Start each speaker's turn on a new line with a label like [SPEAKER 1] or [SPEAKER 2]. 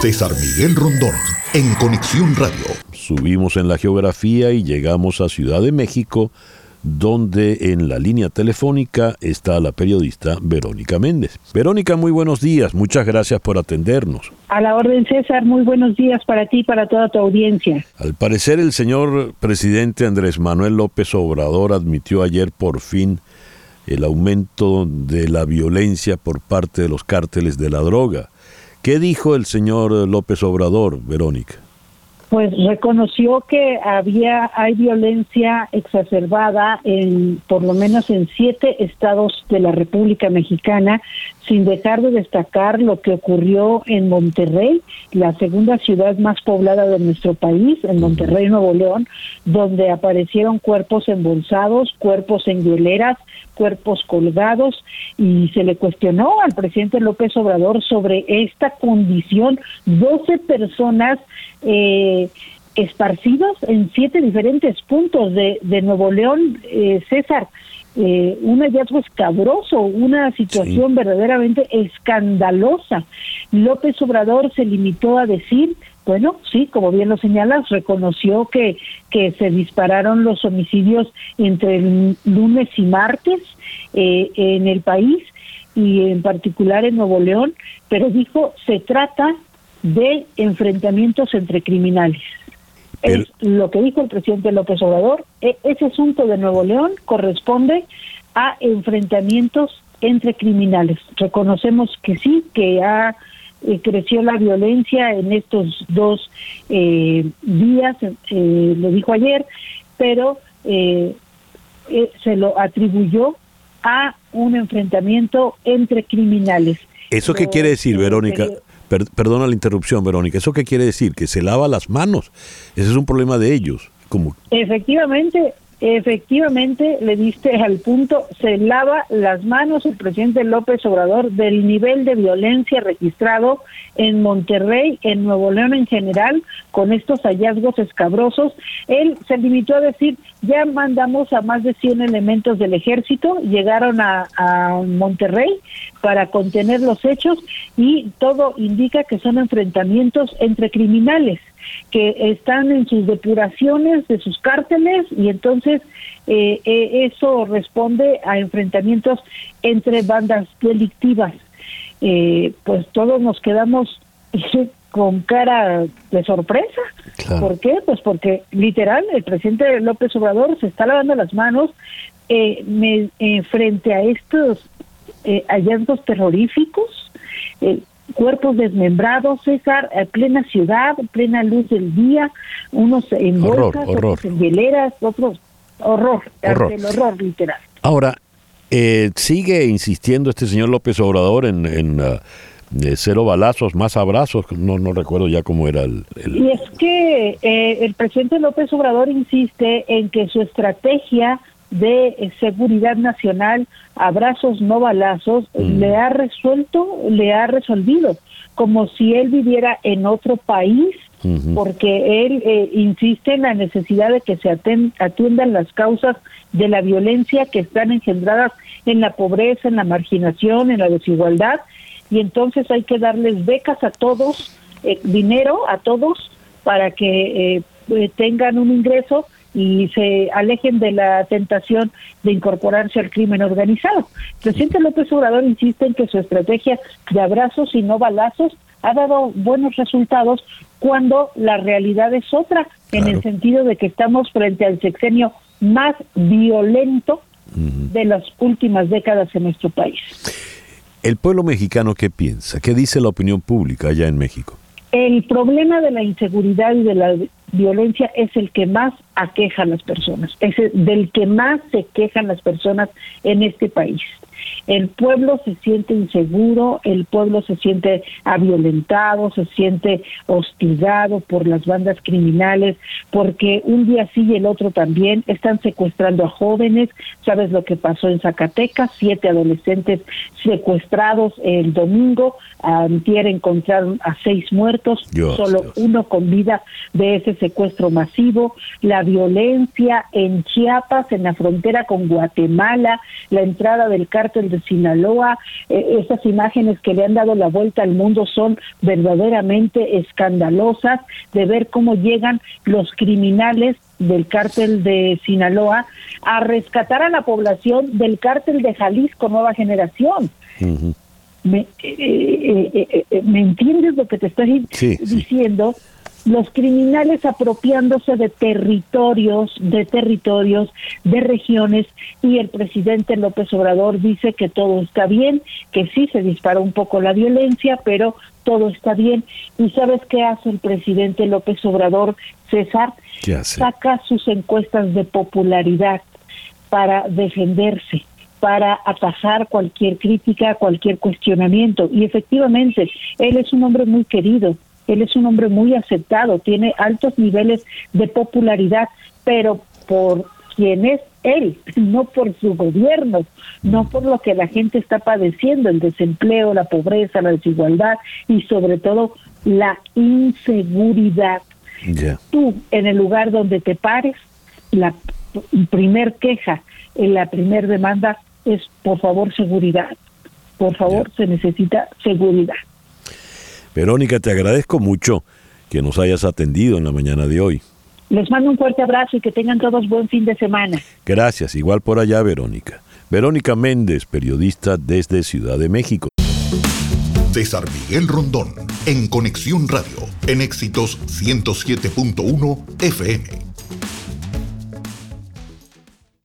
[SPEAKER 1] César Miguel Rondón, en Conexión Radio.
[SPEAKER 2] Subimos en la geografía y llegamos a Ciudad de México, donde en la línea telefónica está la periodista Verónica Méndez. Verónica, muy buenos días, muchas gracias por atendernos.
[SPEAKER 3] A la orden César, muy buenos días para ti y para toda tu audiencia.
[SPEAKER 2] Al parecer el señor presidente Andrés Manuel López Obrador admitió ayer por fin el aumento de la violencia por parte de los cárteles de la droga. ¿Qué dijo el señor López Obrador, Verónica?
[SPEAKER 3] Pues reconoció que había hay violencia exacerbada en por lo menos en siete estados de la República Mexicana, sin dejar de destacar lo que ocurrió en Monterrey, la segunda ciudad más poblada de nuestro país, en Monterrey, Nuevo León, donde aparecieron cuerpos embolsados, cuerpos en hieleras, cuerpos colgados y se le cuestionó al presidente López Obrador sobre esta condición. 12 personas eh, esparcidas en siete diferentes puntos de, de Nuevo León, eh, César. Eh, un hallazgo escabroso, una situación verdaderamente escandalosa. López Obrador se limitó a decir bueno, sí, como bien lo señalas, reconoció que, que se dispararon los homicidios entre el lunes y martes eh, en el país y en particular en Nuevo León, pero dijo se trata de enfrentamientos entre criminales. Es lo que dijo el presidente López Obrador. E, ese asunto de Nuevo León corresponde a enfrentamientos entre criminales. Reconocemos que sí, que ha eh, creció la violencia en estos dos eh, días, eh, lo dijo ayer, pero se lo atribuyó a un enfrentamiento entre criminales.
[SPEAKER 2] ¿Eso qué quiere decir, Verónica? Perdona la interrupción, Verónica. ¿Eso qué quiere decir? Que se lava las manos. Ese es un problema de ellos. Como...
[SPEAKER 3] Efectivamente, Efectivamente, le diste al punto, se lava las manos el presidente López Obrador del nivel de violencia registrado en Monterrey, en Nuevo León en general, con estos hallazgos escabrosos. Él se limitó a decir, ya mandamos a más de 100 elementos del ejército, llegaron a, Monterrey para contener los hechos y todo indica que son enfrentamientos entre criminales que están en sus depuraciones de sus cárteles y entonces eh, eh, eso responde a enfrentamientos entre bandas delictivas. Eh, pues todos nos quedamos con cara de sorpresa. ¿Por qué? Pues porque literal el presidente López Obrador se está lavando las manos frente a estos hallazgos terroríficos cuerpos desmembrados, César, en plena ciudad, plena luz del día, unos en bolsas, otros en hieleras, otros horror, horror. el horror literal.
[SPEAKER 2] Ahora, eh, sigue insistiendo este señor López Obrador en, en uh, cero balazos, más abrazos, no, no recuerdo ya cómo era el...
[SPEAKER 3] Y es que eh, el presidente López Obrador insiste en que su estrategia de seguridad nacional, abrazos no balazos, mm. le ha resuelto, le ha resolvido, como si él viviera en otro país, porque él eh, insiste en la necesidad de que se atiendan las causas de la violencia que están engendradas en la pobreza, en la marginación, en la desigualdad, y entonces hay que darles becas a todos, eh, dinero a todos, para que eh, tengan un ingreso y se alejen de la tentación de incorporarse al crimen organizado. El presidente López Obrador insiste en que su estrategia de abrazos y no balazos ha dado buenos resultados cuando la realidad es otra, en el sentido de que estamos frente al sexenio más violento de las últimas décadas en nuestro país.
[SPEAKER 2] ¿El pueblo mexicano qué piensa? ¿Qué dice la opinión pública allá en México?
[SPEAKER 3] El problema de la inseguridad y de la violencia es el que más aqueja a las personas, es del que más se quejan las personas en este país. El pueblo se siente inseguro, el pueblo se siente violentado, se siente hostigado por las bandas criminales, porque un día sí y el otro también están secuestrando a jóvenes. ¿Sabes lo que pasó en Zacatecas? Siete adolescentes secuestrados el domingo. Antier encontraron a seis muertos, solo uno con vida de ese secuestro masivo. La violencia en Chiapas, en la frontera con Guatemala, la entrada del cártel de Sinaloa. Eh, estas imágenes que le han dado la vuelta al mundo son verdaderamente escandalosas de ver cómo llegan los criminales del cártel de Sinaloa a rescatar a la población del cártel de Jalisco Nueva Generación. me, eh, ¿Me entiendes lo que te estoy diciendo? Los criminales apropiándose de territorios, de territorios, de regiones, y el presidente López Obrador dice que todo está bien, que sí se disparó un poco la violencia, pero todo está bien. ¿Y sabes qué hace el presidente López Obrador, César? Saca sus encuestas de popularidad para defenderse para atajar cualquier crítica, cualquier cuestionamiento. Y efectivamente, él es un hombre muy querido, él es un hombre muy aceptado, tiene altos niveles de popularidad, pero por quien es él, no por su gobierno, no por lo que la gente está padeciendo, el desempleo, la pobreza, la desigualdad y sobre todo la inseguridad. Tú, en el lugar donde te pares, la primer queja, la primer demanda es, por favor, seguridad. Por favor, se necesita seguridad.
[SPEAKER 2] Verónica, te agradezco mucho que nos hayas atendido en la mañana de hoy.
[SPEAKER 3] Les mando un fuerte abrazo y que tengan todos buen fin de semana.
[SPEAKER 2] Gracias, igual por allá, Verónica. Verónica Méndez, periodista desde Ciudad de México.
[SPEAKER 1] César Miguel Rondón, en Conexión Radio, en Éxitos 107.1 FM.